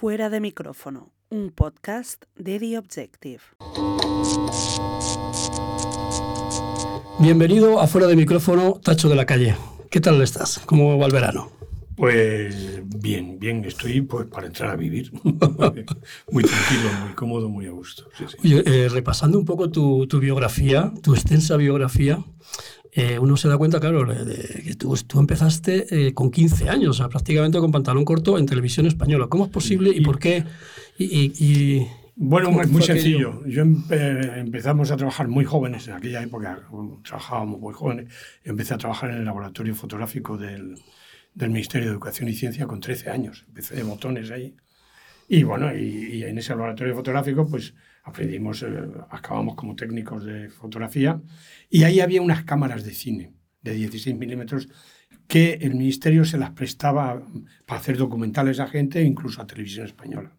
Fuera de micrófono, un podcast de The Objective. Bienvenido a Fuera de micrófono, Tacho de la Calle. ¿Qué tal estás? ¿Cómo va el verano? Pues bien, bien, estoy pues para entrar a vivir. muy tranquilo, muy cómodo, muy a gusto. Sí, sí. Oye, eh, repasando un poco tu, tu, biografía, tu extensa biografía, eh, uno se da cuenta, claro, de, que tú, tú empezaste eh, con 15 años, o sea, prácticamente con pantalón corto en televisión española. ¿Cómo es posible y, y por qué? Y, y, bueno, muy, muy sencillo. Yo empe empezamos a trabajar muy jóvenes en aquella época, trabajábamos muy jóvenes. Yo empecé a trabajar en el laboratorio fotográfico del, del Ministerio de Educación y Ciencia con 13 años. Empecé de botones ahí. Y bueno, y, y en ese laboratorio fotográfico, pues aprendimos, eh, acabamos como técnicos de fotografía. Y ahí había unas cámaras de cine de 16 milímetros que el ministerio se las prestaba para hacer documentales a gente, incluso a televisión española.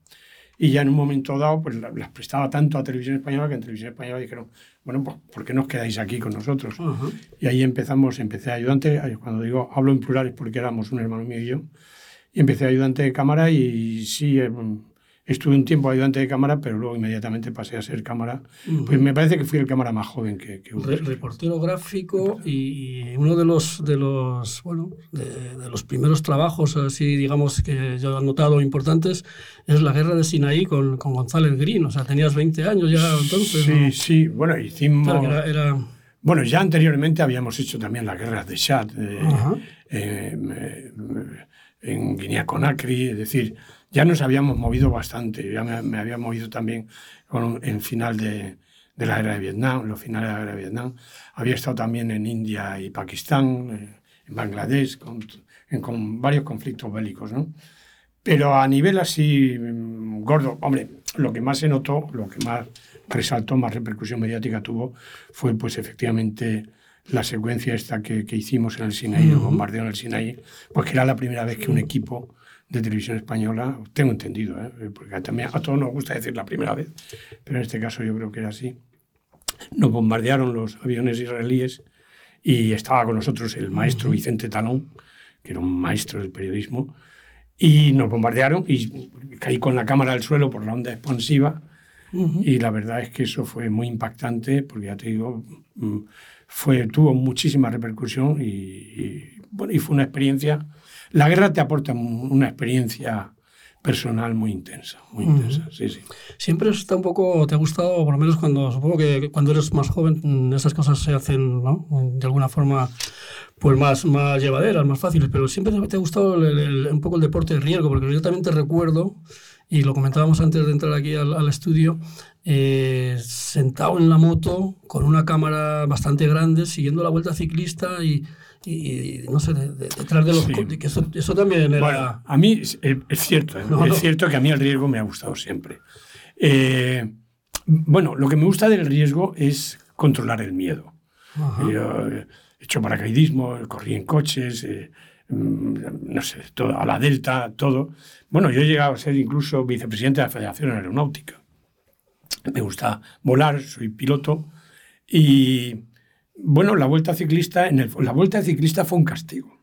Y ya en un momento dado, pues las prestaba tanto a Televisión Española que en Televisión Española dijeron, bueno, pues ¿por qué no os quedáis aquí con nosotros? Uh -huh. Y ahí empezamos, empecé ayudante, cuando digo hablo en plural es porque éramos un hermano mío y yo, y empecé ayudante de cámara y sí, eh, estuve un tiempo ayudante de cámara, pero luego inmediatamente pasé a ser cámara. Uh -huh. Pues me parece que fui el cámara más joven que, que hubo. Re reportero gráfico y, uno de los, de los, bueno, de, de, los primeros trabajos, así digamos, que yo he notado importantes, es la guerra de Sinaí con, con González Green. O sea, tenías 20 años ya entonces. Sí, ¿no? sí, bueno, hicimos... Claro, era, era... Bueno, ya anteriormente habíamos hecho también las guerras de Chad, eh, -huh. eh, en Guinea-Conakry, es decir, ya nos habíamos movido bastante. Ya me, me había movido también con, en final de, de, la guerra de Vietnam, los finales de la guerra de Vietnam. Había estado también en India y Pakistán, eh, en Bangladesh, con, en, con, varios conflictos bélicos, ¿no? Pero a nivel así mm, gordo, hombre, lo que más se notó, lo que más resaltó, más repercusión mediática tuvo, fue pues efectivamente la secuencia esta que, que hicimos en el Sinaí, uh -huh. el bombardeo en el Sinaí, pues que era la primera vez que un equipo de televisión española, tengo entendido, ¿eh? porque también a todos nos gusta decir la primera vez, pero en este caso yo creo que era así. Nos bombardearon los aviones israelíes y estaba con nosotros el maestro Vicente Talón, que era un maestro del periodismo, y nos bombardearon y caí con la cámara al suelo por la onda expansiva uh -huh. y la verdad es que eso fue muy impactante porque ya te digo, mm, fue, tuvo muchísima repercusión y, y bueno, y fue una experiencia la guerra te aporta una experiencia personal muy intensa, muy uh -huh. intensa, sí, sí. Siempre está un poco, te ha gustado, por lo menos cuando, supongo que cuando eres más joven, esas cosas se hacen, ¿no? De alguna forma, pues más, más llevaderas, más fáciles, pero siempre te ha gustado el, el, un poco el deporte de riesgo, porque yo también te recuerdo, y lo comentábamos antes de entrar aquí al, al estudio, eh, sentado en la moto, con una cámara bastante grande, siguiendo la vuelta ciclista y y, no sé, de, de, detrás de los... Sí. Que eso, eso, también era... Bueno, a mí es, es cierto, ¿eh? no, es no. cierto que a mí el riesgo me ha gustado siempre. Eh, bueno, lo que me gusta del riesgo es controlar el miedo. Yo he hecho paracaidismo, corrí en coches, eh, no sé, todo, a la Delta, todo. Bueno, yo he llegado a ser incluso vicepresidente de la Federación Aeronáutica. Me gusta volar, soy piloto y bueno, la vuelta ciclista, en el, la vuelta ciclista fue un castigo.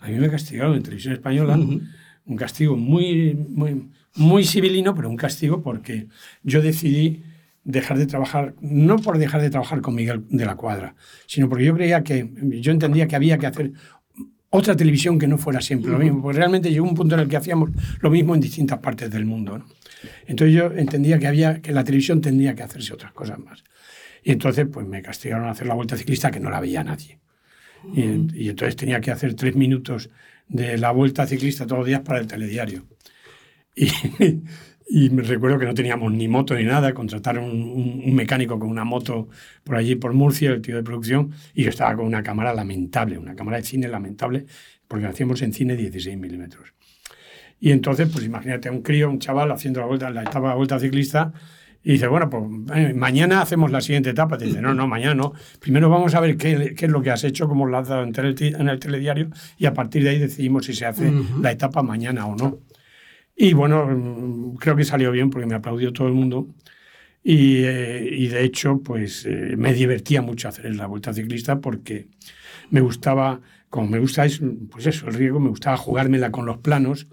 A mí me castigaron en televisión española, uh -huh. un castigo muy, muy, muy civilino, pero un castigo porque yo decidí dejar de trabajar, no por dejar de trabajar con Miguel de la Cuadra, sino porque yo creía que, yo entendía que había que hacer otra televisión que no fuera siempre uh -huh. lo mismo, porque realmente llegó un punto en el que hacíamos lo mismo en distintas partes del mundo. ¿no? Entonces yo entendía que, había, que la televisión tendría que hacerse otras cosas más. Y entonces pues me castigaron a hacer la vuelta ciclista que no la veía nadie. Y, y, entonces tenía que hacer tres minutos de la vuelta ciclista todos los días para el telediario. Y, y me recuerdo que no teníamos ni moto ni nada, contrataron un, un, mecánico con una moto por allí, por Murcia, el tío de producción, y yo estaba con una cámara lamentable, una cámara de cine lamentable, porque hacíamos en cine 16 milímetros. Y entonces, pues imagínate a un crío, un chaval haciendo la vuelta, la etapa de vuelta ciclista, y dice, bueno, pues eh, mañana hacemos la siguiente etapa. Te dice, no, no, mañana no. Primero vamos a ver qué, qué es lo que has hecho, cómo lo has dado en el, en el, telediario, y a partir de ahí decidimos si se hace uh -huh. la etapa mañana o no. Y bueno, mm, creo que salió bien porque me aplaudió todo el mundo. Y, eh, y de hecho, pues eh, me divertía mucho hacer la vuelta ciclista porque me gustaba, como me gusta es, pues eso, el riesgo, me gustaba jugármela con los planos,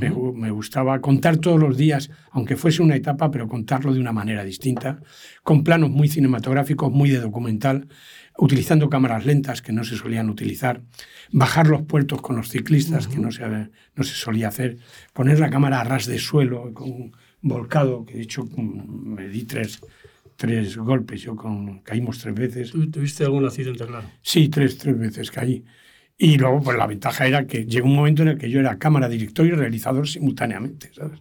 me, me, gustaba contar todos los días, aunque fuese una etapa, pero contarlo de una manera distinta, con planos muy cinematográficos, muy de documental, utilizando cámaras lentas que no se solían utilizar, bajar los puertos con los ciclistas, que no se, no se solía hacer, poner la cámara a ras de suelo, con volcado, que de hecho mm, me di tres, tres golpes, yo con, caímos tres veces. ¿Tuviste algún accidente, claro? Sí, tres, tres veces caí. Y luego, pues la ventaja era que llegó un momento en el que yo era cámara, director y realizador simultáneamente, ¿sabes?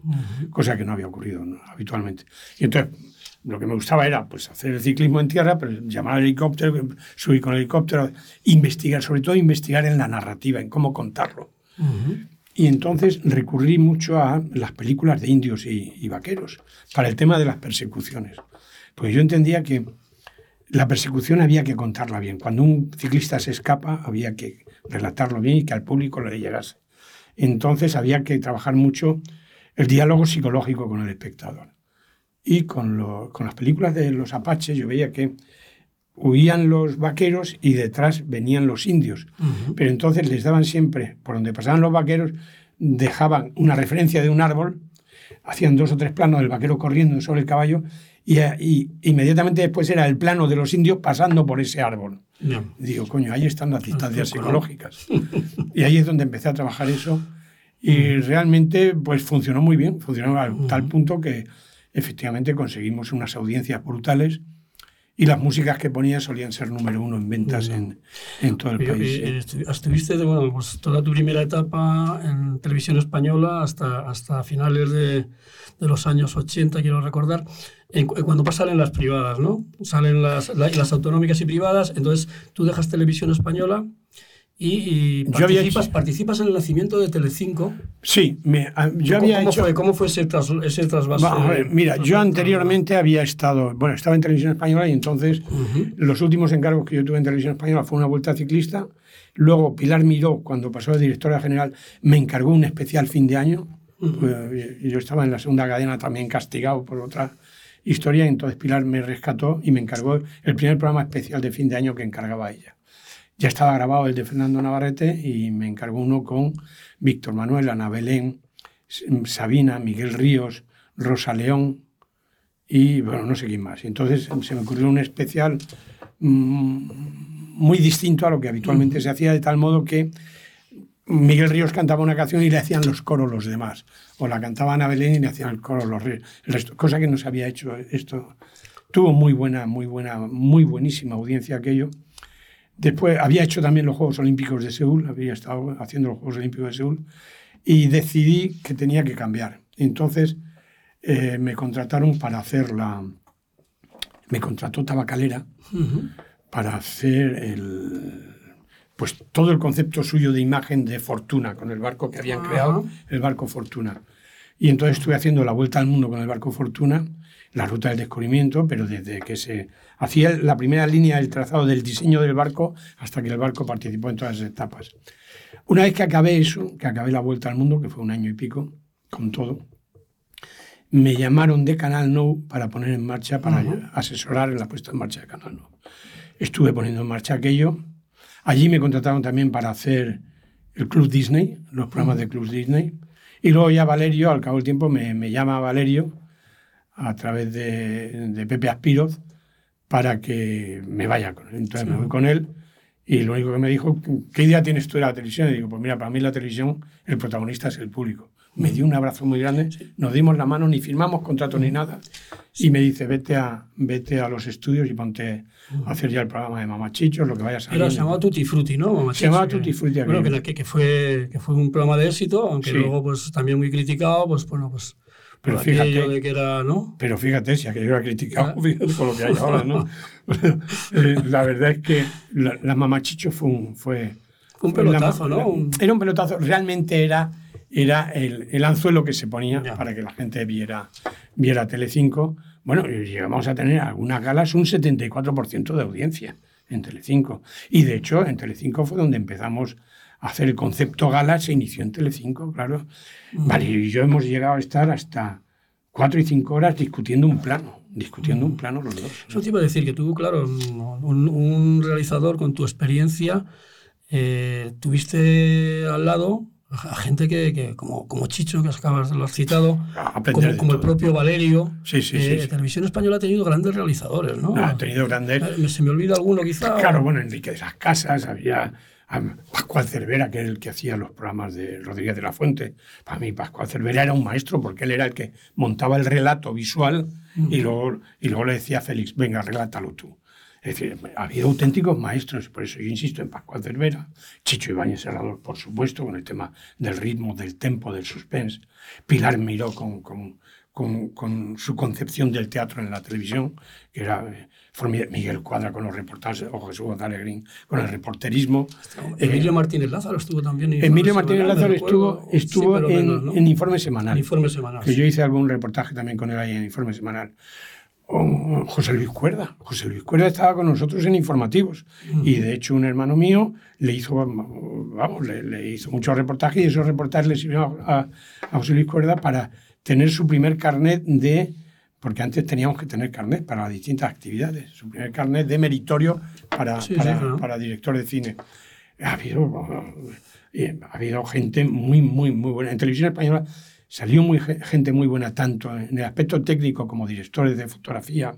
Cosa que no había ocurrido habitualmente. Y entonces lo que me gustaba era pues, hacer el ciclismo en tierra, pero llamar al helicóptero, subir con el helicóptero, investigar, sobre todo investigar en la narrativa, en cómo contarlo. Y entonces recurrí mucho a las películas de indios y, vaqueros para el tema de las persecuciones. Porque yo entendía que la persecución había que contarla bien. Cuando un ciclista se escapa, había que relatarlo bien y que al público le llegase. Entonces había que trabajar mucho el diálogo psicológico con el espectador. Y con, con las películas de los apaches yo veía que huían los vaqueros y detrás venían los indios. Pero entonces les daban siempre, por donde pasaban los vaqueros, dejaban una referencia de un árbol, hacían dos o tres planos del vaquero corriendo sobre el caballo y, inmediatamente después era el plano de los indios pasando por ese árbol. Digo, coño, ahí están las distancias psicológicas. y ahí es donde empecé a trabajar eso. Y realmente pues funcionó muy bien, funcionó a tal punto que efectivamente conseguimos unas audiencias brutales y las músicas que ponía solían ser número uno en ventas en, en, todo el país. Estuviste bueno, pues, toda tu primera etapa en televisión española hasta, hasta finales de, de los años 80, quiero recordar, en, cuando salen las privadas, ¿no? Salen las, las autonómicas y privadas, entonces tú dejas televisión española y, participas, participas, en el nacimiento de Telecinco. Sí, me, yo había ¿Cómo Fue, ¿Cómo fue ese, trasvase? mira, yo anteriormente había estado, bueno, estaba en Televisión Española y entonces los últimos encargos que yo tuve en Televisión Española fue una vuelta ciclista. Luego Pilar Miró, cuando pasó de directora general, me encargó un especial fin de año. Y yo estaba en la segunda cadena también castigado por otra historia entonces Pilar me rescató y me encargó el primer programa especial de fin de año que encargaba ella. Ya estaba grabado el de Fernando Navarrete y me encargó uno con Víctor Manuel, Ana Belén, Sabina, Miguel Ríos, Rosa León y, bueno, no sé quién más. Entonces se me ocurrió un especial mm, muy distinto a lo que habitualmente se hacía, de tal modo que Miguel Ríos cantaba una canción y le hacían los coros los demás. O la cantaba Ana Belén y le hacían el coro los el resto. Cosa que no se había hecho esto. Tuvo muy buena, muy buena, muy buenísima audiencia aquello. Después había hecho también los Juegos Olímpicos de Seúl, había estado haciendo los Juegos Olímpicos de Seúl y decidí que tenía que cambiar. Entonces eh, me contrataron para hacer la... Me contrató Tabacalera para hacer el, pues todo el concepto suyo de imagen de Fortuna, con el barco que habían creado, el barco Fortuna. Y entonces estuve haciendo la vuelta al mundo con el barco Fortuna, la ruta del descubrimiento, pero desde que se hacía la primera línea del trazado del diseño del barco hasta que el barco participó en todas las etapas. Una vez que acabé eso, que acabé la vuelta al mundo, que fue un año y pico, con todo, me llamaron de Canal No para poner en marcha, para asesorar en la puesta en marcha de Canal No. Estuve poniendo en marcha aquello. Allí me contrataron también para hacer el Club Disney, los programas de Club Disney. Y luego ya Valerio, al cabo del tiempo, me, me llama Valerio a través de, de Pepe Aspiroz para que me vaya con él. Entonces me voy con él y lo único que me dijo, ¿qué idea tienes tú de la televisión? Y digo, pues mira, para mí la televisión, el protagonista es el público. Me dio un abrazo muy grande, nos dimos la mano, ni firmamos contrato ni nada. Y me dice, vete a, vete a los estudios y ponte a hacer ya el programa de Mamachichos, lo que vayas a hacer. se llamaba Tutti Frutti, ¿no? se llamaba Tutti Frutti. Bueno, que, que, fue, que fue un programa de éxito, aunque luego pues también muy criticado, pues bueno, pues pero fíjate, de que era, ¿no? pero fíjate, si aquello era criticado, fíjate por lo que hay ahora, ¿no? Eh, la verdad es que la, la Mamachicho fue un, fue, un pelotazo, ¿no? Era un pelotazo, realmente era, era el, el anzuelo que se ponía para que la gente viera, viera Telecinco. Bueno, llegamos a tener algunas galas un 74% de audiencia en Telecinco. Y de hecho, en Telecinco fue donde empezamos hacer el concepto gala se inició en Telecinco, claro. Mm. Vale, y yo hemos llegado a estar hasta cuatro y cinco horas discutiendo un plano, discutiendo un mm. plano los dos. Eso te iba a decir que tú, claro, un, realizador con tu experiencia eh, tuviste al lado a gente que, como, como Chicho, que acabas de lo has citado, como, como el propio Valerio. Sí, sí, eh, sí, Televisión Española ha tenido grandes realizadores, ¿no? ha tenido grandes. Eh, se me olvida alguno, quizá. Claro, bueno, Enrique de las Casas, había Pascual Cervera, que era el que hacía los programas de Rodríguez de la Fuente. Para mí, Pascual Cervera era un maestro porque él era el que montaba el relato visual y, luego, y luego le decía a Félix, venga, relátalo tú. Es decir, ha habido auténticos maestros, por eso yo insisto en Pascual Cervera, Chicho Ibáñez Serrador, por supuesto, con el tema del ritmo, del tempo, del suspense, Pilar Miró con, con, con, con su concepción del teatro en la televisión, que era eh, Miguel Cuadra con los reportajes, o Jesús González Green con el reporterismo. Emilio Martínez Lázaro estuvo también. En Emilio Martínez Lázaro estuvo, estuvo en, en, Informe Semanal. Informe Semanal. Que yo hice algún reportaje también con él ahí en Informe Semanal. José Luis Cuerda. José Luis Cuerda estaba con nosotros en informativos y de hecho un hermano mío le hizo, vamos, le, hizo muchos reportajes y esos reportajes le sirvieron a, José Luis Cuerda para tener su primer carnet de, porque antes teníamos que tener carnet para las distintas actividades, su primer carnet de meritorio para, para, director de cine. Ha habido, eh, ha habido gente muy, muy, muy buena. En televisión española Salió muy, gente muy buena, tanto en el aspecto técnico como directores de fotografía,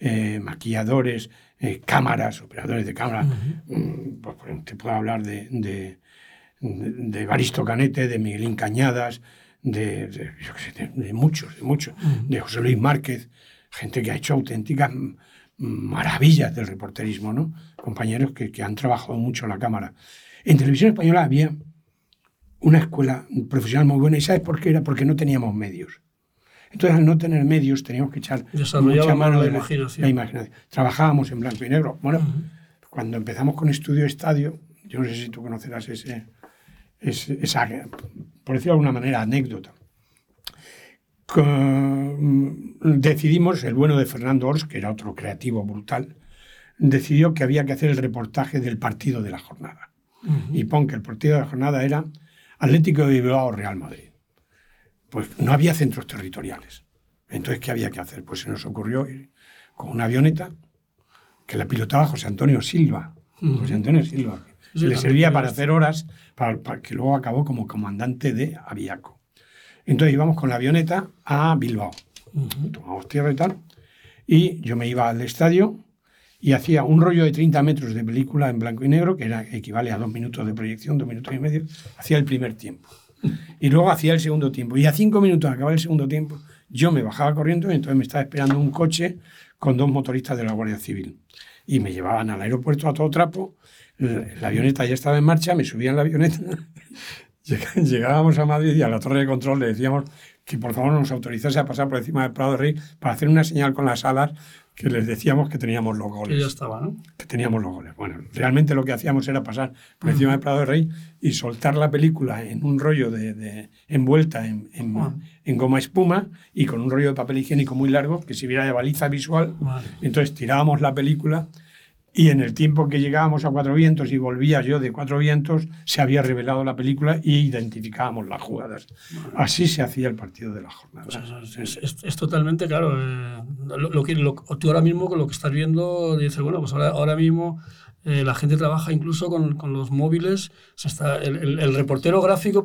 eh, maquilladores, eh, cámaras, operadores de cámara. Mm, pues, pues, te puedo hablar de, de, de, Baristo Canete, de Miguelín Cañadas, de, de, muchos, de muchos, de José Luis Márquez, gente que ha hecho auténticas maravillas del reporterismo, ¿no? Compañeros que, que han trabajado mucho en la cámara. En televisión española había una escuela profesional muy buena. ¿Y sabes por qué era? Porque no teníamos medios. Entonces, al no tener medios, teníamos que echar mucha mano de la imaginación. imaginación. Trabajábamos en blanco y negro. Bueno, cuando empezamos con Estudio Estadio, yo no sé si tú conocerás ese, esa, por decirlo de alguna manera, anécdota. decidimos, el bueno de Fernando Ors, que era otro creativo brutal, decidió que había que hacer el reportaje del partido de la jornada. Y pon que el partido de la jornada era Atlético de Bilbao Real Madrid. Pues no había centros territoriales. Entonces, ¿qué había que hacer? Pues se nos ocurrió ir con una avioneta que la pilotaba José Antonio Silva. José Antonio Silva. le servía para hacer horas, para, que luego acabó como comandante de Aviaco. Entonces íbamos con la avioneta a Bilbao. Tomamos tierra y tal. Y yo me iba al estadio y hacía un rollo de 30 metros de película en blanco y negro, que era, equivale a dos minutos de proyección, dos minutos y medio, hacía el primer tiempo. Y luego hacía el segundo tiempo. Y a cinco minutos de acabar el segundo tiempo, yo me bajaba corriendo y entonces me estaba esperando un coche con dos motoristas de la Guardia Civil. Y me llevaban al aeropuerto a todo trapo, la avioneta ya estaba en marcha, me subían la avioneta, llegábamos a Madrid y a la torre de control le decíamos que por favor nos autorizase a pasar por encima del Prado de Rey para hacer una señal con las alas que les decíamos que teníamos los goles. Que ya estaba, ¿no? Que teníamos los goles. Bueno, realmente lo que hacíamos era pasar por encima del Prado de Rey y soltar la película en un rollo de, envuelta en, en, goma espuma y con un rollo de papel higiénico muy largo que sirviera de baliza visual. Entonces tirábamos la película y en el tiempo que llegábamos a Cuatro Vientos y volvía yo de Cuatro Vientos, se había revelado la película y identificábamos las jugadas. Así se hacía el partido de la jornada. es, totalmente claro. Eh, lo, que, tú ahora mismo con lo que estás viendo, dices, bueno, pues ahora, ahora mismo eh, la gente trabaja incluso con, con los móviles. O está, el, reportero gráfico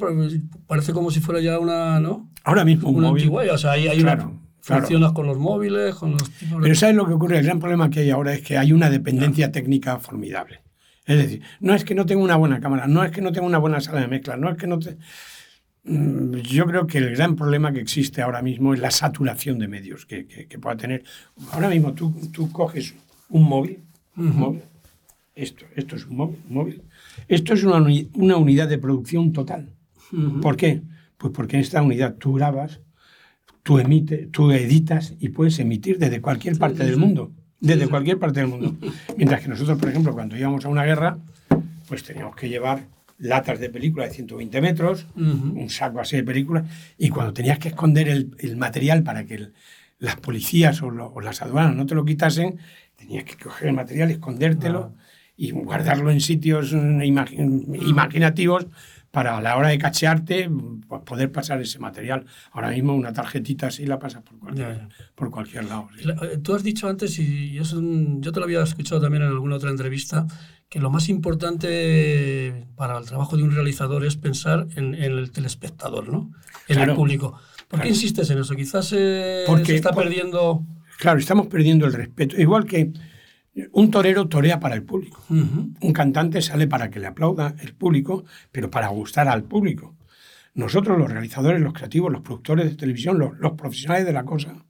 parece como si fuera ya una. ¿no? Ahora mismo un móvil. o sea, hay, hay una Funcionas con los móviles, con los Pero ¿sabes lo que ocurre? El gran problema que hay ahora es que hay una dependencia técnica formidable. Es decir, no es que no tenga una buena cámara, no es que no tenga una buena sala de mezcla, no es que no te... Mm, yo creo que el gran problema que existe ahora mismo es la saturación de medios que, que, pueda tener. Ahora mismo tú, tú coges un móvil, móvil, esto, esto es un móvil, móvil. Esto es una, una unidad de producción total. ¿Por qué? Pues porque en esta unidad tú grabas, tú, editas y puedes emitir desde cualquier parte del mundo. Desde cualquier parte del mundo. Mientras que nosotros, por ejemplo, cuando íbamos a una guerra, pues teníamos que llevar latas de película de 120 metros, un saco así de película, y cuando tenías que esconder el, el material para que las policías o, las aduanas no te lo quitasen, tenías que coger el material, escondértelo y guardarlo en sitios mm, imaginativos para a la hora de cachearte pues, poder pasar ese material. Ahora mismo una tarjetita así la pasas por cualquier, Por cualquier lado. Eh, tú has dicho antes, y es yo te lo había escuchado también en alguna otra entrevista, que lo más importante para el trabajo de un realizador es pensar en, el telespectador, ¿no? en el público. ¿Por qué insistes en eso? Quizás eh, se está perdiendo... Claro, estamos perdiendo el respeto. Igual que un torero torea para el público. Un cantante sale para que le aplauda el público, pero para gustar al público. Nosotros, los realizadores, los creativos, los productores de televisión, los, profesionales de la cosa,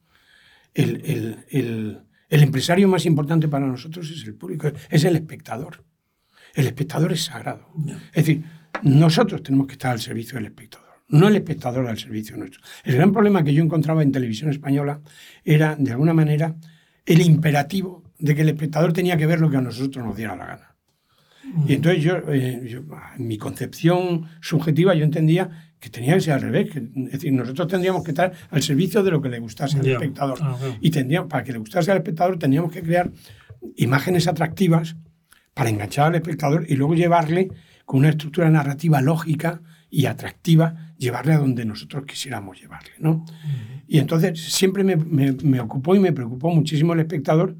el, empresario más importante para nosotros es el público, es el espectador. El espectador es sagrado. Es decir, nosotros tenemos que estar al servicio del espectador, no el espectador al servicio nuestro. El gran problema que yo encontraba en televisión española era, de alguna manera, el imperativo de que el espectador tenía que ver lo que a nosotros nos diera la gana. Y entonces yo, eh, en mi concepción subjetiva, yo entendía que tenía que ser al revés. es decir, nosotros tendríamos que estar al servicio de lo que le gustase al espectador. Y tendríamos, para que le gustase al espectador, teníamos que crear imágenes atractivas para enganchar al espectador y luego llevarle con una estructura narrativa lógica y atractiva, llevarle a donde nosotros quisiéramos llevarle. ¿no? Y entonces siempre me, me, me ocupó y me preocupó muchísimo el espectador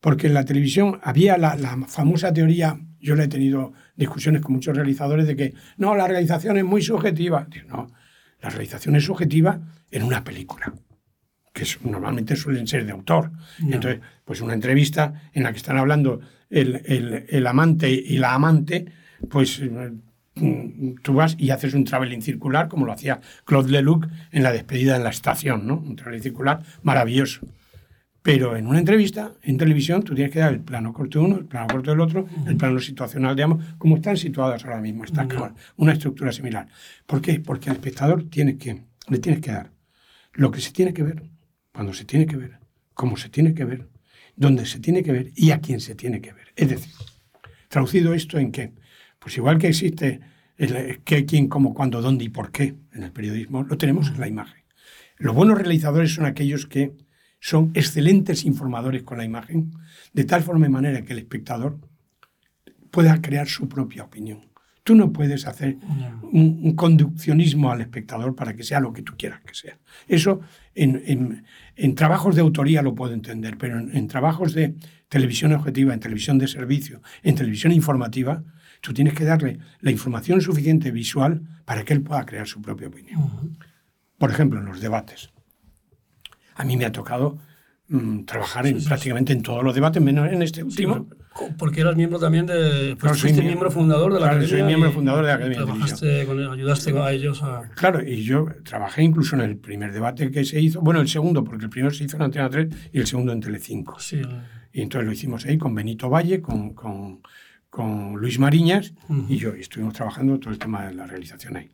porque en la televisión había la, famosa teoría, yo le he tenido discusiones con muchos realizadores de que no, la realización es muy subjetiva. no, la realización es subjetiva en una película, que normalmente suelen ser de autor. Entonces, pues una entrevista en la que están hablando el, amante y la amante, pues mm, tú vas y haces un traveling circular, como lo hacía Claude Lelouch en la despedida en la estación, ¿no? Un traveling circular maravilloso. Pero en una entrevista, en televisión, tú tienes que dar el plano corto de uno, el plano corto del otro, el plano situacional de ambos, como están situados ahora mismo, está una estructura similar. ¿Por qué? Porque al espectador tiene que, le tienes que dar lo que se tiene que ver, cuando se tiene que ver, cómo se tiene que ver, dónde se tiene que ver y a quién se tiene que ver. Es decir, traducido esto en qué? Pues igual que existe el qué, quién, cómo, cuándo, dónde y por qué en el periodismo, lo tenemos en la imagen. Los buenos realizadores son aquellos que son excelentes informadores con la imagen, de tal forma y manera que el espectador pueda crear su propia opinión. Tú no puedes hacer un, conduccionismo al espectador para que sea lo que tú quieras que sea. Eso en, trabajos de autoría lo puedo entender, pero en, trabajos de televisión objetiva, en televisión de servicio, en televisión informativa, tú tienes que darle la información suficiente visual para que él pueda crear su propia opinión. Por ejemplo, en los debates a mí me ha tocado mm, trabajar en, prácticamente en todos los debates, menos en este último. porque eras miembro también de. Pues soy miembro, fundador de la claro, Soy miembro fundador de la Academia. Trabajaste con, ayudaste a ellos a. Claro, y yo trabajé incluso en el primer debate que se hizo, bueno, el segundo, porque el primero se hizo en Antena 3 y el segundo en Telecinco. Sí. Y entonces lo hicimos ahí con Benito Valle, con, con, con Luis Mariñas y yo, y estuvimos trabajando todo el tema de la realización ahí.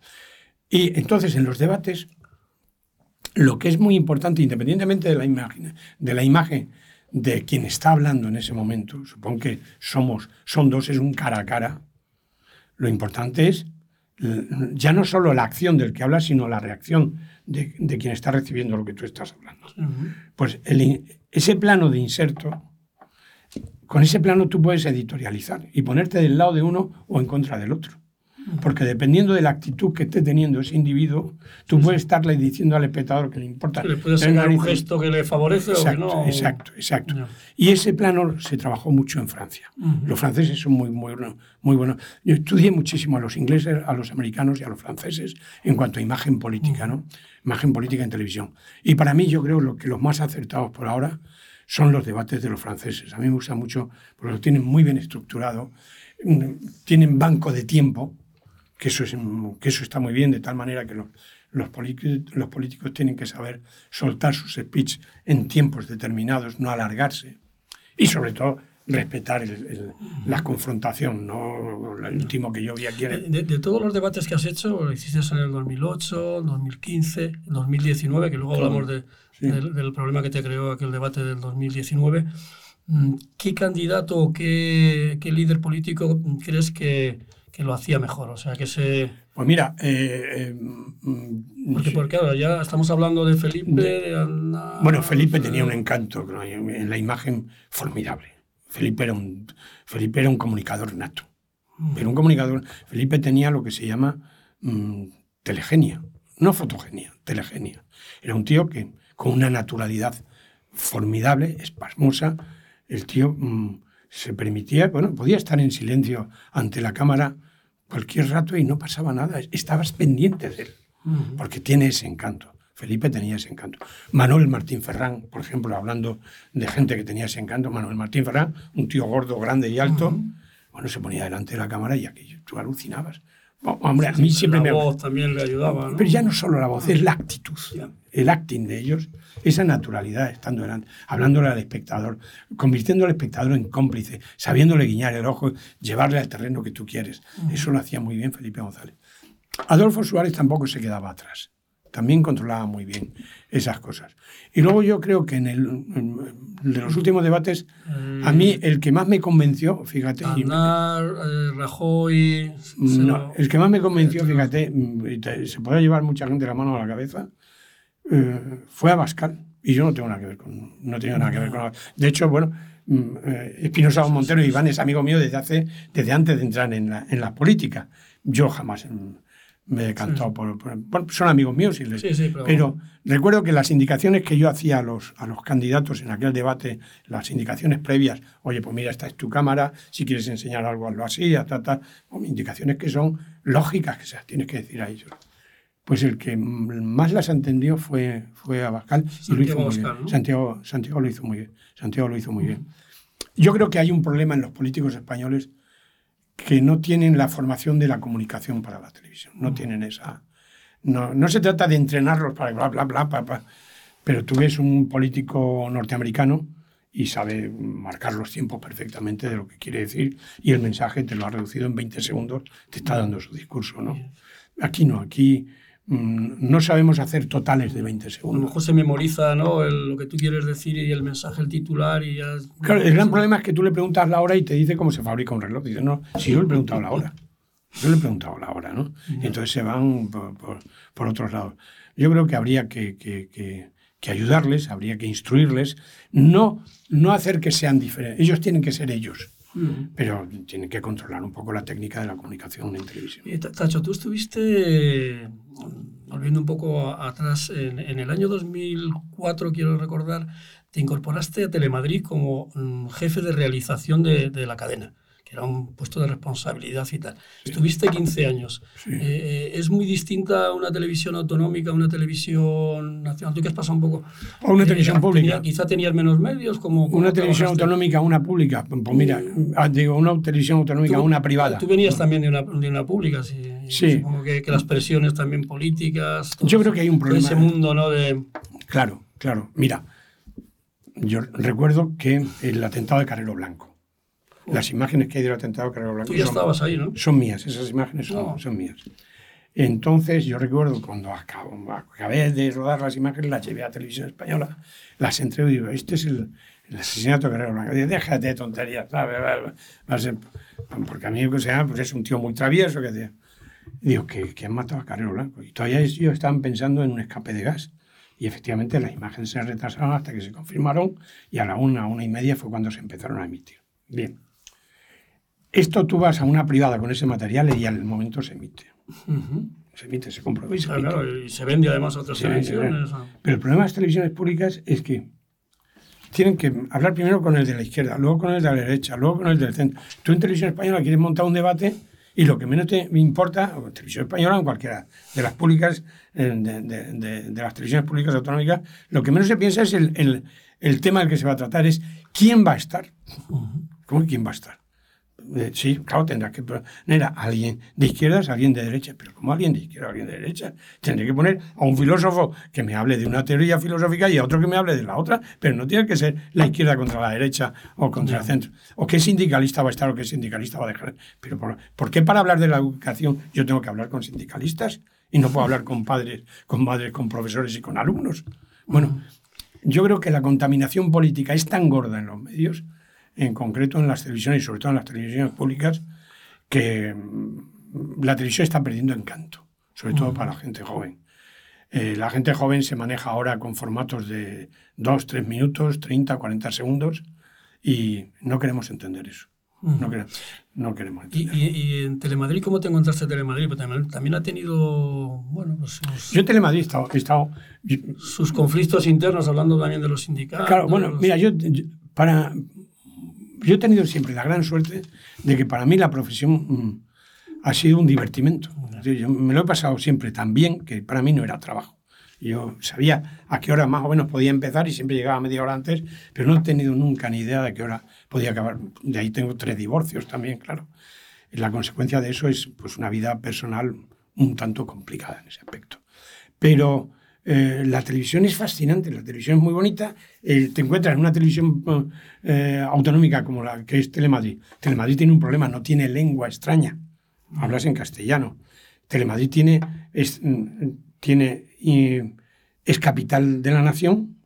Y entonces en los debates lo que es muy importante, independientemente de la imagen, de la imagen de quien está hablando en ese momento, supongo que somos, son dos, es un cara a cara, lo importante es ya no solo la acción del que habla, sino la reacción de, quien está recibiendo lo que tú estás hablando. Pues ese plano de inserto, con ese plano tú puedes editorializar y ponerte del lado de uno o en contra del otro. Porque dependiendo de la actitud que esté teniendo ese individuo, tú puedes estarle diciendo al espectador que le importa. Le puedes dar un gesto que le favorece exacto, o que no. Exacto, exacto. Y ese plano se trabajó mucho en Francia. Los franceses son muy, muy, muy buenos. Yo estudié muchísimo a los ingleses, a los americanos y a los franceses en cuanto a imagen política, ¿no? Imagen política en televisión. Y para mí, yo creo lo que los más acertados por ahora son los debates de los franceses. A mí me gusta mucho porque lo tienen muy bien estructurado, mm, tienen banco de tiempo que eso, es, que eso está muy bien, de tal manera que los, los, los políticos tienen que saber soltar sus speech en tiempos determinados, no alargarse. Y sobre todo respetar la confrontación, no el último que yo vi aquí. De, de, todos los debates que has hecho, lo hiciste en el 2008, 2015, 2019, que luego hablamos de, del, problema que te creó aquel debate del 2019. Mm, ¿Qué candidato o qué, qué líder político crees que, que lo hacía mejor. O sea, que se... Pues mira, eh, eh, mm, porque, porque ahora ya estamos hablando de Felipe. bueno, Felipe tenía un encanto en la imagen formidable. Felipe era un, Felipe era un comunicador nato. Pero un comunicador. Felipe tenía lo que se llama mm, telegenia, no fotogenia, telegenia. Era un tío que con una naturalidad formidable, espasmosa, el tío mm, se permitía, bueno, podía estar en silencio ante la cámara cualquier rato y no pasaba nada, estabas pendiente de él, porque tiene ese encanto. Felipe tenía ese encanto. Manuel Martín Ferrán, por ejemplo, hablando de gente que tenía ese encanto, Manuel Martín Ferrán, un tío gordo, grande y alto, bueno, se ponía delante de la cámara y aquello, tú alucinabas. Hombre, a mí siempre la voz también le ayudaba. Pero ya no solo la voz, es la actitud, el acting de ellos, esa naturalidad estando delante, hablándole al espectador, convirtiendo al espectador en cómplice, sabiéndole guiñar el ojo, llevarle al terreno que tú quieres. Eso lo hacía muy bien Felipe González. Adolfo Suárez tampoco se quedaba atrás también controlaba muy bien esas cosas. Y luego yo creo que en, el, de los últimos debates, a mí mm. el que más me convenció, fíjate... Aznar, eh, Rajoy... No, el que más me convenció, fíjate, se puede llevar mucha gente la mano a la cabeza, eh, fue Abascal. Y yo no tengo nada que ver con... No tengo nada que ver con... De hecho, bueno, mm, eh, Espinosa Montero y Iván es amigo mío desde, hace, desde antes de entrar en la, en la política. Yo jamás mm, me he decantado por, son amigos míos, y les, pero... recuerdo que las indicaciones que yo hacía a los, a los candidatos en aquel debate, las indicaciones previas, oye, pues mira, esta es tu cámara, si quieres enseñar algo, hazlo así, tal, tal, indicaciones que son lógicas, que se las tienes que decir a ellos. Pues el que más las entendió fue, fue Abascal y lo hizo muy bien. Santiago, Santiago lo hizo muy bien. Santiago lo hizo muy bien. Yo creo que hay un problema en los políticos españoles que no tienen la formación de la comunicación para la televisión. No tienen esa. No, no se trata de entrenarlos para bla, bla, bla, bla, bla, pero tú ves un político norteamericano y sabe marcar los tiempos perfectamente de lo que quiere decir y el mensaje te lo ha reducido en 20 segundos, te está dando su discurso. ¿no? Aquí no, aquí no sabemos hacer totales de 20 segundos. A lo mejor se memoriza ¿no? lo que tú quieres decir y el mensaje, el titular y ya... Claro, el gran problema es que tú le preguntas la hora y te dice cómo se fabrica un reloj. Dice, no, si yo le he preguntado la hora. Yo le he preguntado la hora, ¿no? Y entonces se van por, por, otros lados. Yo creo que habría que, que, que, ayudarles, habría que instruirles, no, no hacer que sean diferentes. Ellos tienen que ser ellos. Pero tienen que controlar un poco la técnica de la comunicación en televisión. Tacho, tú estuviste, volviendo un poco atrás, en, en, el año 2004, quiero recordar, te incorporaste a Telemadrid como mm, jefe de realización de, de la cadena que era un puesto de responsabilidad y tal. Estuviste 15 años. Eh, eh, ¿Es muy distinta una televisión autonómica a una televisión nacional? ¿Tú qué has pasado un poco? O una televisión pública. quizá tenías menos medios. como Una televisión autonómica una pública. Pues mira, ah, digo, una televisión autonómica a una privada. Tú venías también de una, de una pública, sí. sí. Supongo que, que, las presiones también políticas. Yo creo que hay un problema. Ese mundo, ¿no? De... Claro, claro. Mira, yo recuerdo que el atentado de Carrero Blanco las imágenes que hay del atentado Carrero Blanco. Tú ya estabas ahí, ¿no? Son mías, esas imágenes son, son mías. Entonces, yo recuerdo cuando acabé de rodar las imágenes, las llevé a Televisión Española, las entrego y digo, este es el, asesinato de Carrero Blanco. Y déjate de tonterías, ¿sabes? Porque a mí, o sea, pues es un tío muy travieso. Que digo, que, que han matado a Carrero Blanco. Y todavía ellos estaban pensando en un escape de gas. Y efectivamente las imágenes se retrasaron hasta que se confirmaron y a la una, una y media fue cuando se empezaron a emitir. Bien. Esto tú vas a una privada con ese material y al momento se emite. Se emite, se comprueba y se y se vende además a otras televisiones. Pero el problema de las televisiones públicas es que tienen que hablar primero con el de la izquierda, luego con el de la derecha, luego con el del centro. Tú en televisión española quieres montar un debate y lo que menos te importa, en televisión española o en cualquiera de las públicas, eh, de, las televisiones públicas autonómicas, lo que menos se piensa es el, el, tema del que se va a tratar, es quién va a estar. ¿Cómo quién va a estar? Eh, sí, claro, tendrá que poner a alguien de izquierdas, alguien de derecha, pero como alguien de izquierda, alguien de derecha, tendré que poner a un filósofo que me hable de una teoría filosófica y a otro que me hable de la otra, pero no tiene que ser la izquierda contra la derecha o contra el centro. O qué sindicalista va a estar o qué sindicalista va a dejar. Pero por, qué para hablar de la educación yo tengo que hablar con sindicalistas y no puedo hablar con padres, con madres, con profesores y con alumnos? Bueno, yo creo que la contaminación política es tan gorda en los medios en concreto en las televisiones y sobre todo en las televisiones públicas, que mm, la televisión está perdiendo encanto, sobre todo para la gente joven. Eh, la gente joven se maneja ahora con formatos de 2, 3 minutos, 30, 40 segundos y no queremos entender eso. No, queremos, no queremos ¿Y, y, en Telemadrid cómo te encontraste Telemadrid? Porque también, ha tenido, bueno, pues sus, Yo en Telemadrid he estado... sus conflictos internos, hablando también de los sindicatos. Claro, bueno, mira, yo, para... Yo he tenido siempre la gran suerte de que para mí la profesión mm, ha sido un divertimento. Yo me lo he pasado siempre tan bien que para mí no era trabajo. Yo sabía a qué hora más o menos podía empezar y siempre llegaba media hora antes, pero no he tenido nunca ni idea de qué hora podía acabar. De ahí tengo tres divorcios también, claro. La consecuencia de eso es pues, una vida personal un tanto complicada en ese aspecto. Pero eh, la televisión es fascinante, la televisión es muy bonita. Eh, te encuentras en una televisión eh, autonómica como la que es Telemadrid. Telemadrid tiene un problema, no tiene lengua extraña. Hablas en castellano. Telemadrid tiene, es, mm, tiene es capital de la nación.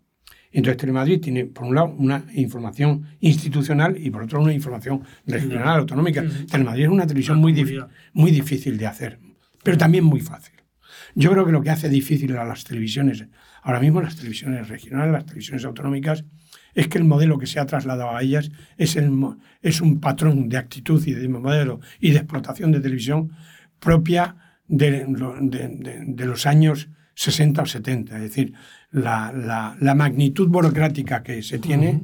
Entonces Telemadrid tiene, por un lado, una información institucional y por otro una información regional, autonómica. Telemadrid es una televisión muy, muy difícil de hacer, pero también muy fácil. Yo creo que lo que hace difícil a las televisiones, ahora mismo las televisiones regionales, las televisiones autonómicas, es que el modelo que se ha trasladado a ellas es, el, es un patrón de actitud y de modelo y de explotación de televisión propia de, de, de los años 60 o 70. Es decir, la, la, la magnitud burocrática que se tiene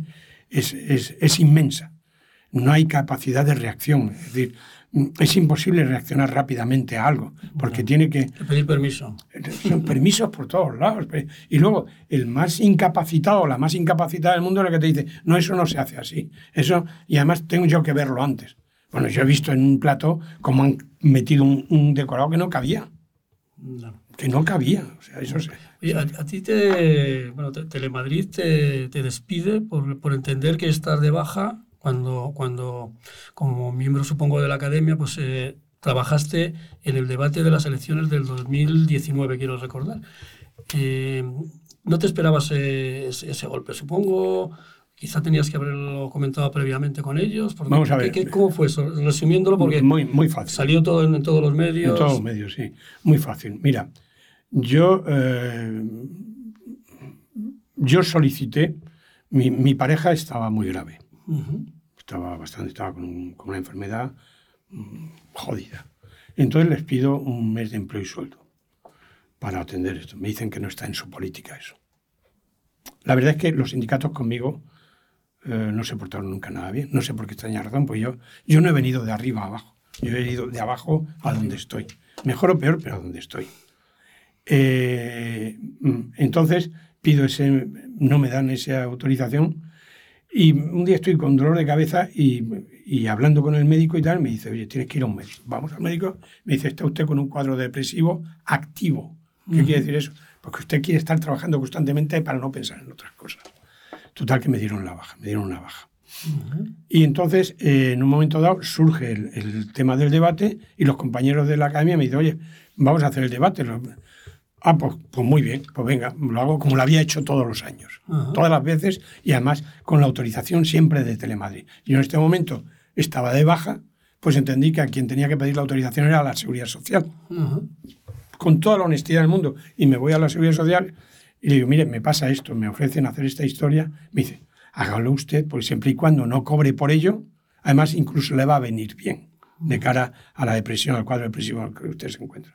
es, es, es, inmensa. No hay capacidad de reacción. Es decir, es imposible reaccionar rápidamente a algo, porque tiene que... Pedir permiso. Son permisos por todos lados. Y luego, el más incapacitado, la más incapacitada del mundo es la que te dice, no, eso no se hace así. Eso, y además tengo yo que verlo antes. Bueno, yo he visto en un plato cómo han metido un, decorado que no cabía. Que no cabía. O sea, eso a, ti te. Bueno, Telemadrid te, te despide por, por, entender que estás de baja cuando, cuando, como miembro, supongo, de la academia, pues eh, trabajaste en el debate de las elecciones del 2019, quiero recordar. Eh, ¿No te esperabas ese, ese golpe? Supongo. Quizá tenías que haberlo comentado previamente con ellos. Vamos a ver. ¿Cómo fue eso? Resumiéndolo, porque muy, muy fácil. salió todo en, todos los medios. En todos los medios, sí. Muy fácil. Mira, yo, eh, yo solicité, mi, mi, pareja estaba muy grave. Estaba bastante, estaba con, con, una enfermedad mm, jodida. Entonces les pido un mes de empleo y sueldo para atender esto. Me dicen que no está en su política eso. La verdad es que los sindicatos conmigo eh, no se portaron nunca nada bien. No sé por qué extraña razón, pues yo, yo no he venido de arriba a abajo. Yo he venido de abajo a donde estoy. Mejor o peor, pero a donde estoy. Eh, mm, entonces pido ese, no me dan esa autorización y un día estoy con dolor de cabeza y, y, hablando con el médico y tal, me dice, oye, tienes que ir a un médico. Vamos al médico, me dice, está usted con un cuadro depresivo activo. ¿Qué quiere decir eso? Porque usted quiere estar trabajando constantemente para no pensar en otras cosas. Total que me dieron la baja, me dieron una baja. Y entonces, eh, en un momento dado, surge el, tema del debate y los compañeros de la academia me dicen, oye, vamos a hacer el debate. Ah, pues, pues, muy bien, pues venga, lo hago como lo había hecho todos los años, todas las veces y además con la autorización siempre de Telemadrid. Yo en este momento estaba de baja, pues entendí que a quien tenía que pedir la autorización era la Seguridad Social. Con toda la honestidad del mundo. Y me voy a la Seguridad Social y le digo, mire, me pasa esto, me ofrecen hacer esta historia. Me dice, hágalo usted, pues siempre y cuando no cobre por ello, además incluso le va a venir bien de cara a la depresión, al cuadro depresivo en el que usted se encuentra.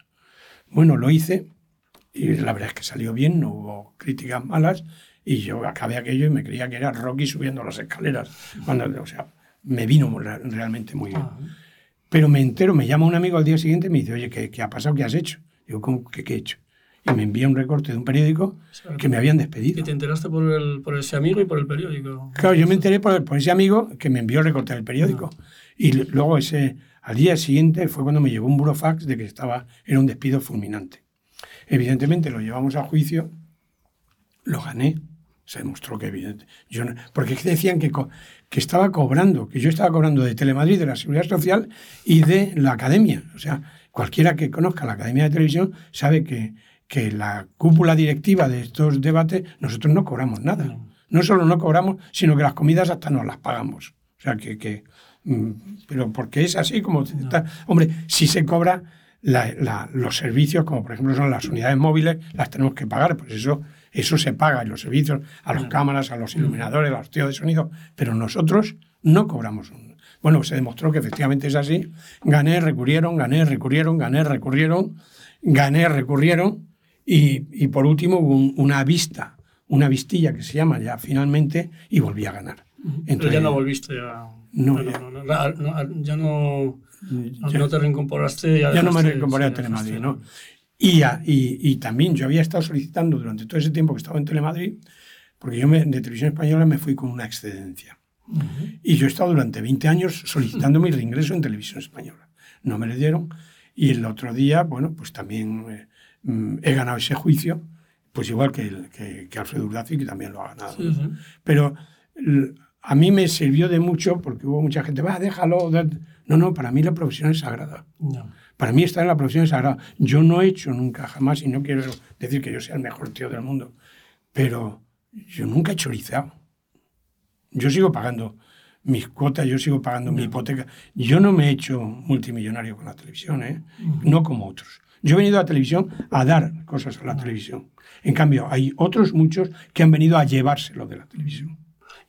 Bueno, lo hice y la verdad es que salió bien, no hubo críticas malas y yo acabé aquello y me creía que era Rocky subiendo las escaleras. Cuando, o sea, me vino realmente muy bien. Ah. Pero me entero, me llama un amigo al día siguiente y me dice, oye, ¿qué, qué ha pasado? ¿Qué has hecho? Digo, ¿cómo, qué, ¿qué he hecho? y me envía un recorte de un periódico que me habían despedido. ¿Y te enteraste por, el, por ese amigo y por el periódico? Claro, yo me enteré por, por ese amigo que me envió el recorte del periódico. Ah. Y luego ese, al día siguiente fue cuando me llegó un burofax de que estaba, era un despido fulminante. Evidentemente lo llevamos a juicio, lo gané, se demostró que evidente. Yo porque decían que, que estaba cobrando, que yo estaba cobrando de Telemadrid, de la Seguridad Social y de la Academia. O sea, cualquiera que conozca la Academia de Televisión sabe que que la cúpula directiva de estos debates, nosotros no cobramos nada. No solo no cobramos, sino que las comidas hasta nos las pagamos. O sea, que... que mm, pero porque es así como... hombre, si se cobra los servicios, como por ejemplo son las unidades móviles, las tenemos que pagar, pues eso, eso se paga en los servicios, a las cámaras, a los iluminadores, a los tíos de sonido, pero nosotros no cobramos Bueno, se demostró que efectivamente es así. Gané, recurrieron, gané, recurrieron, gané, recurrieron, gané, recurrieron. Y, y por último hubo una vista, una vistilla que se llama ya finalmente, y volví a ganar. Pero ya no volviste a... No, ya no, ya no, no te reincorporaste. Ya, ya no me reincorporé a Telemadrid, ¿no? Y, y, y, también yo había estado solicitando durante todo ese tiempo que estaba en Telemadrid, porque yo me, de televisión española me fui con una excedencia. Y yo he estado durante 20 años solicitando mi reingreso en televisión española. No me lo dieron. Y el otro día, bueno, pues también eh, mm, he ganado ese juicio, pues igual que, que, que Alfredo Urdazi, que también lo ha ganado. Pero a mí me sirvió de mucho porque hubo mucha gente, va, déjalo. No, no, para mí la profesión es sagrada. Para mí estar en la profesión es sagrada. Yo no he hecho nunca, jamás, y no quiero decir que yo sea el mejor tío del mundo, pero yo nunca he chorizado. Yo sigo pagando mis cuotas, yo sigo pagando mi hipoteca. Yo no me he hecho multimillonario con la televisión, ¿eh? no como otros. Yo he venido a la televisión a dar cosas a la televisión. En cambio, hay otros muchos que han venido a llevárselo de la televisión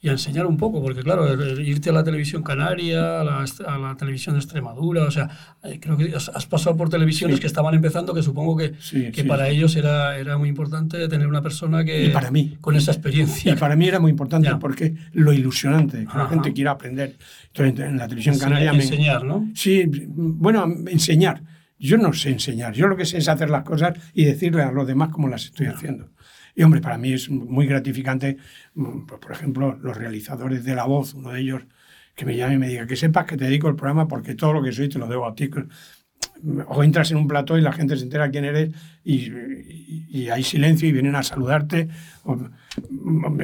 y a enseñar un poco, porque claro, irte a la televisión canaria, a la, a la televisión de Extremadura, o sea, eh, creo que has, pasado por televisiones que estaban empezando, que supongo que, que para ellos era, era muy importante tener una persona que... Y para mí. Con esa experiencia. Y para mí era muy importante porque lo ilusionante, que la gente quiera aprender. Entonces, en la televisión canaria... Enseñar, ¿no? Sí, bueno, enseñar. Yo no sé enseñar, yo lo que sé es hacer las cosas y decirle a los demás cómo las estoy haciendo. Y hombre, para mí es muy gratificante, mm, pues, por ejemplo, los realizadores de La Voz, uno de ellos que me llame y me diga que sepas que te dedico el programa porque todo lo que soy te lo debo a ti. O entras en un plató y la gente se entera quién eres y, y, hay silencio y vienen a saludarte.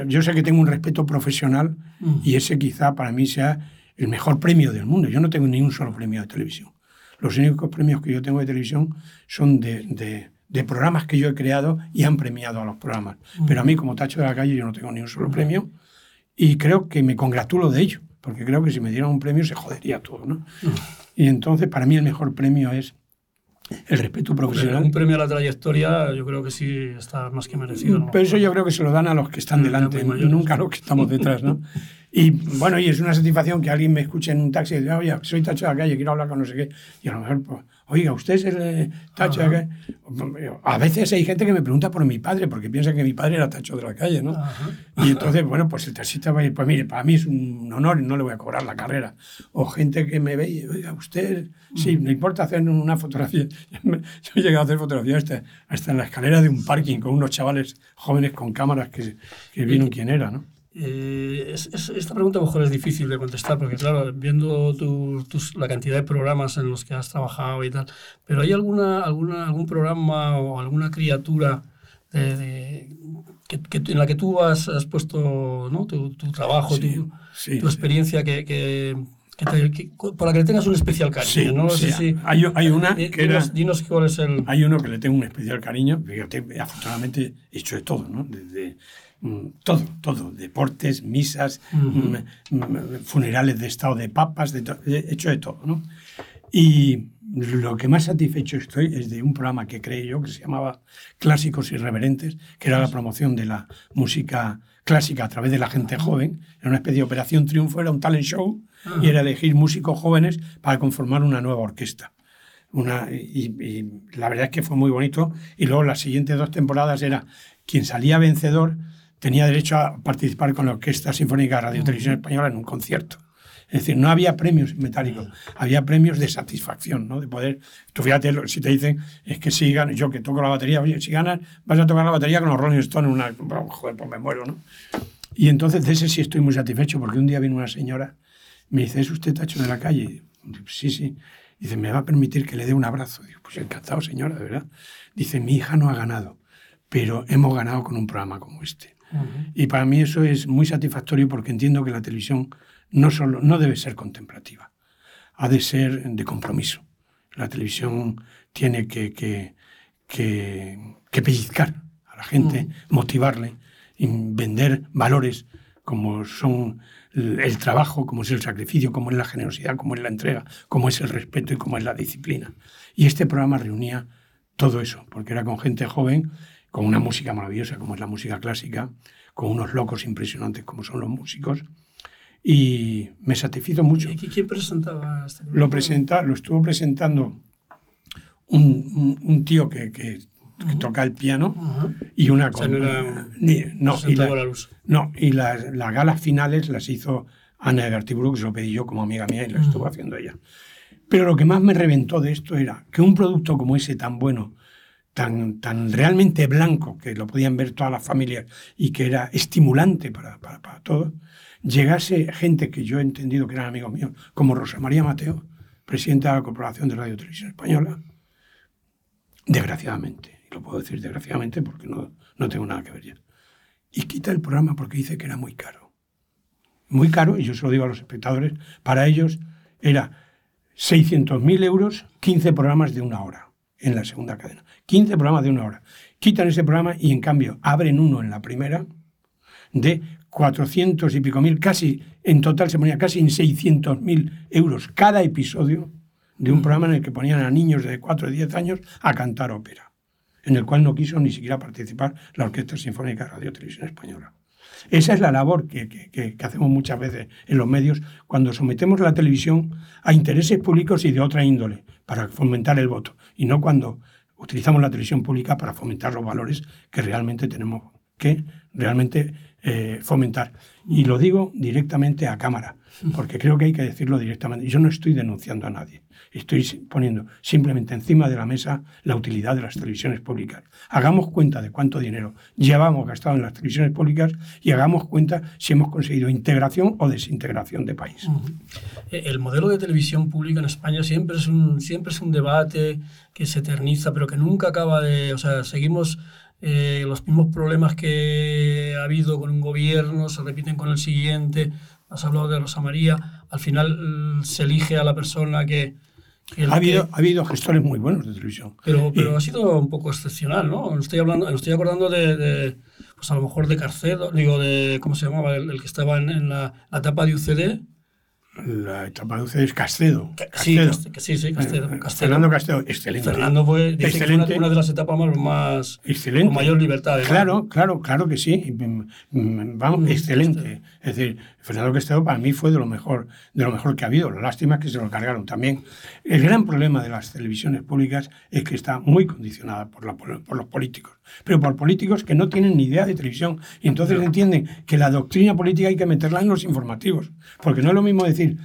yo sé que tengo un respeto profesional mm. y ese quizá para mí sea el mejor premio del mundo. Yo no tengo ni un solo premio de televisión. Los únicos premios que yo tengo de televisión son de de programas que yo he creado y han premiado a los programas. Pero a mí, como tacho de la calle, yo no tengo ni un solo premio y creo que me congratulo de ello, porque creo que si me dieran un premio se jodería todo. ¿no? Y entonces, para mí, el mejor premio es el respeto profesional. un premio a la trayectoria, yo creo que sí está más que merecido. Pero eso yo creo que se lo dan a los que están delante, nunca a los que estamos detrás. ¿no? Y bueno, y es una satisfacción que alguien me escuche en un taxi y diga, oye, soy tacho de la calle, quiero hablar con no sé qué. Y a lo mejor, pues, oiga, usted es el tacho de la calle. A veces hay gente que me pregunta por mi padre, porque piensa que mi padre era tacho de la calle, ¿no? Y entonces, bueno, pues el taxista va a ir, pues mire, para mí es un honor y no le voy a cobrar la carrera. O gente que me ve y, oiga, usted, sí, no importa hacer una fotografía. Yo he llegado a hacer fotografías hasta, hasta en la escalera de un parking con unos chavales jóvenes con cámaras que, que vieron quién era, ¿no? Eh, esta pregunta a lo mejor es difícil de contestar porque, claro, viendo la cantidad de programas en los que has trabajado y tal, pero ¿hay alguna, alguna, algún programa o alguna criatura de, que, en la que tú has, has puesto ¿no? tu, tu trabajo, tu, tu, experiencia que, que por la que le tengas un especial cariño. ¿no? hay, hay, una que dinos, dinos, cuál es el... Hay uno que le tengo un especial cariño, fíjate, afortunadamente he hecho de todo, ¿no? Desde todo, todo, deportes, misas, mm, mm, funerales de estado de papas, de he hecho de todo, ¿no? Y lo que más satisfecho estoy es de un programa que creé yo que se llamaba Clásicos Irreverentes, que era la promoción de la música clásica a través de la gente joven. Era una especie de operación triunfo, era un talent show y era elegir músicos jóvenes para conformar una nueva orquesta. Una, y, y, la verdad es que fue muy bonito. Y luego las siguientes dos temporadas era quien salía vencedor tenía derecho a participar con la Orquesta Sinfónica de Radio Televisión Española en un concierto. Es decir, no había premios metálicos, había premios de satisfacción, ¿no? De poder. Tú fíjate, si te dicen, es que si ganas, yo que toco la batería, oye, si ganas, vas a tocar la batería con los Rolling Stones, una. Joder, pues me muero, ¿no? Y entonces de ese sí estoy muy satisfecho, porque un día vino una señora, me dice, ¿es usted tacho de la calle? Sí, sí. Dice, ¿me va a permitir que le dé un abrazo? Digo, pues encantado, señora, de verdad. Dice, mi hija no ha ganado, pero hemos ganado con un programa como este. Y para mí eso es muy satisfactorio porque entiendo que la televisión no, solo, no debe ser contemplativa, ha de ser de compromiso. La televisión tiene que, que, que, pellizcar a la gente, motivarle, y vender valores como son el trabajo, como es el sacrificio, como es la generosidad, como es la entrega, como es el respeto y como es la disciplina. Y este programa reunía todo eso, porque era con gente joven con una música maravillosa como es la música clásica, con unos locos impresionantes como son los músicos, y me satisfizo mucho. ¿Y quién presentaba este Lo, presenta, lo estuvo presentando un, un, tío que, que, toca el piano y una... O no, era no, y, la, no, y las, las galas finales las hizo Ana de Gartiburu, lo pedí yo como amiga mía y lo estuvo haciendo ella. Pero lo que más me reventó de esto era que un producto como ese tan bueno, tan, realmente blanco, que lo podían ver todas las familias y que era estimulante para, todos, llegase gente que yo he entendido que eran amigos míos, como Rosa María Mateo, presidenta de la Corporación de Radio Televisión Española, desgraciadamente, y lo puedo decir desgraciadamente porque no, no tengo nada que ver ya, y quita el programa porque dice que era muy caro. Muy caro, y yo se lo digo a los espectadores, para ellos era 600.000 euros, 15 programas de una hora en la segunda cadena. 15 programas de una hora. Quitan ese programa y en cambio abren uno en la primera de 400 y pico mil, casi, en total se ponía casi en 600 mil euros cada episodio de un mm. programa en el que ponían a niños de 4 o 10 años a cantar ópera, en el cual no quiso ni siquiera participar la Orquesta Sinfónica de Radio Televisión Española. Esa es la labor que, que, hacemos muchas veces en los medios cuando sometemos la televisión a intereses públicos y de otra índole para fomentar el voto, y no cuando utilizamos la televisión pública para fomentar los valores que realmente tenemos que realmente eh, fomentar. Y lo digo directamente a cámara, porque creo que hay que decirlo directamente. Yo no estoy denunciando a nadie. Estoy poniendo simplemente encima de la mesa la utilidad de las televisiones públicas. Hagamos cuenta de cuánto dinero llevamos gastado en las televisiones públicas y hagamos cuenta si hemos conseguido integración o desintegración de país. Eh, el modelo de televisión pública en España siempre es un, siempre es un debate que se eterniza, pero que nunca acaba de... O sea, seguimos... Eh, los mismos problemas que ha habido con un gobierno se repiten con el siguiente. Has hablado de Rosa María. Al final mm, se elige a la persona que, ha, habido, ha habido gestores muy buenos de televisión. Pero, pero ha sido un poco excepcional, ¿no? Estoy, hablando, estoy acordando de, pues a lo mejor de Carcedo, digo, de, ¿cómo se llamaba? El, que estaba en, la, la, etapa de UCD, la etapa de es Castedo. Sí, sí, sí, Castedo, eh, Fernando Castedo, excelente. Fernando fue excelente. Una, de las etapas más, excelente. con mayor libertad. Claro, claro, claro que sí. Vamos, mm, excelente. Es decir, Fernando Castedo para mí fue de lo mejor, de lo mejor que ha habido. La lástima es que se lo cargaron también. El gran problema de las televisiones públicas es que está muy condicionada por, la, por los políticos, pero por políticos que no tienen ni idea de televisión y entonces entienden que la doctrina política hay que meterla en los informativos, porque no es lo mismo decir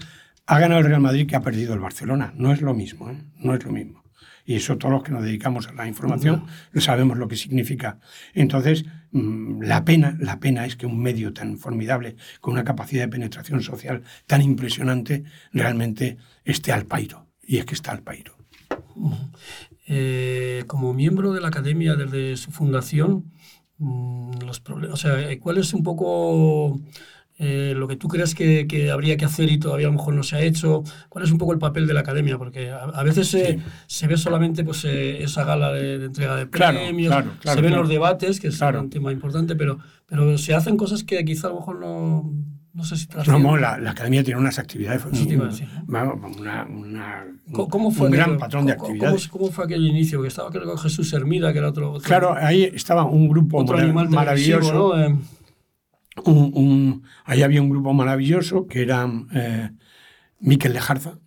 ha ganado el Real Madrid que ha perdido el Barcelona. No es lo mismo, ¿eh? no es lo mismo. Y eso todos los que nos dedicamos a la información sabemos lo que significa. Entonces, mm, la pena, la pena es que un medio tan formidable, con una capacidad de penetración social tan impresionante, realmente esté al pairo. Y es que está al pairo. Eh, como miembro de la academia desde su fundación, mm, los problemas, o sea, ¿cuál es un poco eh, lo que tú crees que, que, habría que hacer y todavía a lo mejor no se ha hecho, cuál es un poco el papel de la academia, porque a, veces se, se, ve solamente pues, eh, esa gala de, entrega de premios, se ven los debates, que es un tema importante, pero, pero se hacen cosas que quizá a lo mejor no, no sé si no, la, la, academia tiene unas actividades. una, una, ¿Cómo fue un gran patrón de actividades. ¿cómo, fue aquel inicio? Que estaba creo Jesús Hermida, que era otro. claro, ahí estaba un grupo maravilloso. ¿no? Un, ahí había un grupo maravilloso que era eh, Miquel Lejarza.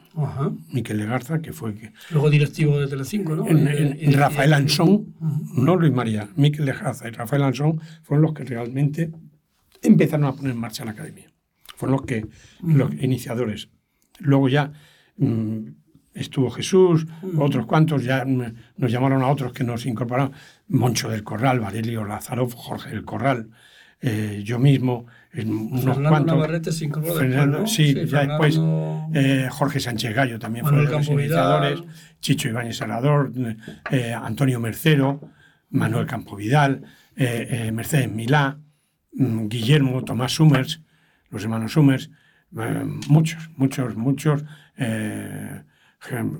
Miquel Legarza, que fue... Que, Luego directivo de Telecinco, ¿no? En, Rafael Ansón, no Luis María, Miquel Lejarza y Rafael Ansón fueron los que realmente empezaron a poner en marcha la academia. Fueron los que, los iniciadores. Luego ya mm, estuvo Jesús, otros cuantos, ya nos llamaron a otros que nos incorporaron, Moncho del Corral, Varelio Lázaro, Jorge del Corral, eh, yo mismo, en unos Fernando cuantos. Navarrete se Fernando, sí, ya después eh, Jorge Sánchez Gallo también fue de los iniciadores, Chicho Ibáñez Salador, eh, Antonio Mercero, Manuel Campo Vidal, Mercedes Milá, mm, Guillermo Tomás Summers, los hermanos Summers, muchos, muchos, muchos,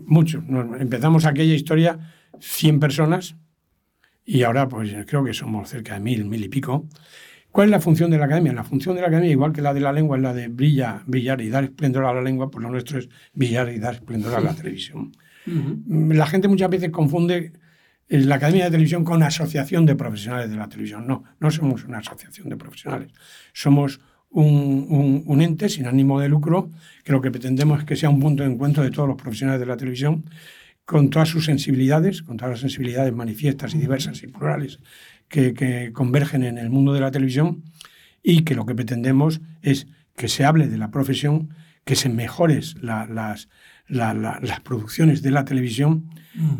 muchos. empezamos aquella historia 100 personas y ahora pues creo que somos cerca de mil, mil y pico. ¿Cuál es la función de la academia? La función de la academia, igual que la de la lengua, es la de brillar, brillar y dar esplendor a la lengua, pues lo nuestro es brillar y dar esplendor a la televisión. La gente muchas veces confunde eh, la Academia de Televisión con asociación de profesionales de la televisión. No, no somos una asociación de profesionales. Somos un, un, ente sin ánimo de lucro, que lo que pretendemos es que sea un punto de encuentro de todos los profesionales de la televisión, con todas sus sensibilidades, con todas las sensibilidades manifiestas y diversas y plurales que, que convergen en el mundo de la televisión, y que lo que pretendemos es que se hable de la profesión, que se mejoren las, las producciones de la televisión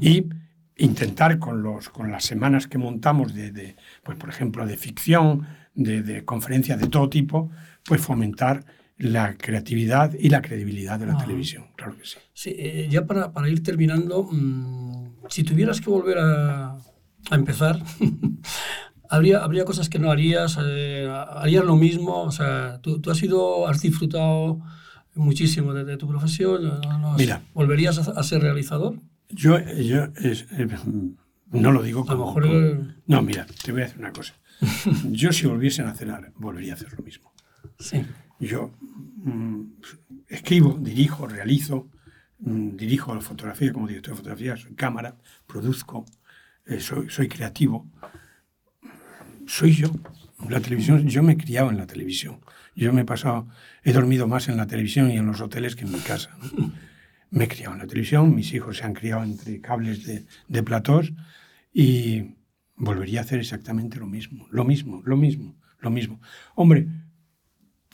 y intentar con, los, con las semanas que montamos de, pues por ejemplo, de ficción, de, conferencias de todo tipo, pues fomentar la creatividad y la credibilidad de la televisión, claro que sí. Sí, eh, ya para, para, ir terminando, mm, si tuvieras que volver a, a empezar, ¿habría, ¿habría cosas que no harías? Eh, ¿Harías lo mismo? O sea, tú, tú has, sido, has disfrutado muchísimo de, tu profesión. ¿no? Mira, ¿Volverías a, ser realizador? Yo, yo eh, no lo digo como... A lo mejor... no, mira, te voy a decir una cosa. yo si volviesen a cenar, volvería a hacer lo mismo. Sí. Yo mm, escribo, dirijo, realizo, mm, dirijo la fotografía como director de fotografía, soy cámara, produzco, eh, soy, soy creativo. Soy yo. La televisión, yo me he criado en la televisión. Yo me he pasado, he dormido más en la televisión y en los hoteles que en mi casa. Me he criado en la televisión, mis hijos se han criado entre cables de, de platós y volvería a hacer exactamente lo mismo, lo mismo, lo mismo, lo mismo. Hombre,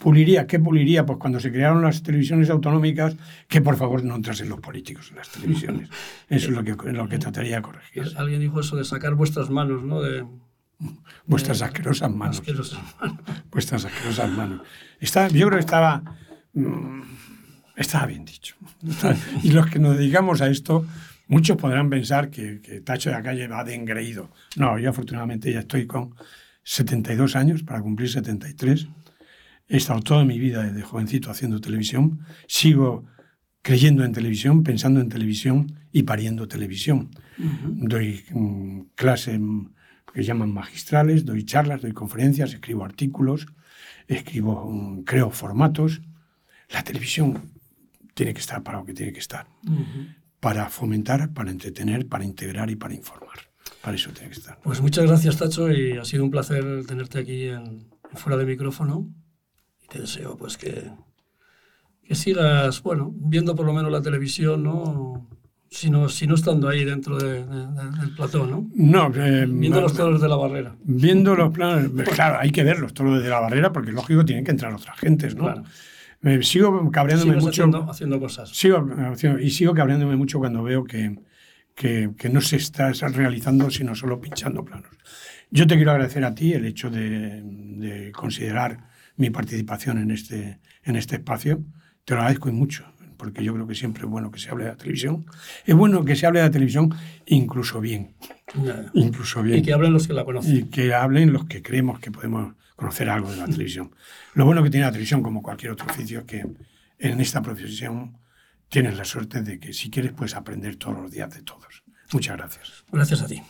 puliría, ¿qué puliría? Pues cuando se crearon las televisiones autonómicas, que por favor no entrasen los políticos en las televisiones. Eso es lo que, lo que trataría de corregir. Alguien dijo eso de sacar vuestras manos, ¿no? De, vuestras asquerosas manos. Vuestras asquerosas manos. Está, yo creo que estaba, mm, estaba bien dicho. y los que nos dedicamos a esto, muchos podrán pensar que, que Tacho de la calle va de engreído. No, yo afortunadamente ya estoy con 72 años para cumplir 73. He estado toda mi vida desde jovencito haciendo televisión. Sigo creyendo en televisión, pensando en televisión y pariendo televisión. Doy mm, clase que llaman magistrales, doy charlas, doy conferencias, escribo artículos, escribo, mm, creo formatos. La televisión tiene que estar para lo que tiene que estar. Para fomentar, para entretener, para integrar y para informar. Para eso tiene que estar. Pues muchas gracias, Tacho, y ha sido un placer tenerte aquí en, fuera de micrófono. Te deseo pues que, que sigas, bueno, viendo por lo menos la televisión, ¿no? sino, sino estando ahí dentro de, del plató, ¿no? No, eh, viendo los toros de la barrera. Viendo los planos, claro, hay que verlos todos de la barrera porque lógico tienen que entrar otras gentes, ¿no? Claro. Me sigo cabreándome mucho. Haciendo, cosas. Sigo, y sigo cabreándome mucho cuando veo que, que, que, no se está realizando sino solo pinchando planos. Yo te quiero agradecer a ti el hecho de, de considerar mi participación en este, en este espacio. Te lo agradezco mucho porque yo creo que siempre es bueno que se hable de la televisión. Es bueno que se hable de la televisión incluso bien. Incluso bien. Y que hablen los que la conocen. Y que hablen los que creemos que podemos conocer algo de la televisión. Lo bueno que tiene la televisión, como cualquier otro oficio, es que en esta profesión tienes la suerte de que si quieres puedes aprender todos los días de todos. Muchas gracias. Gracias a ti.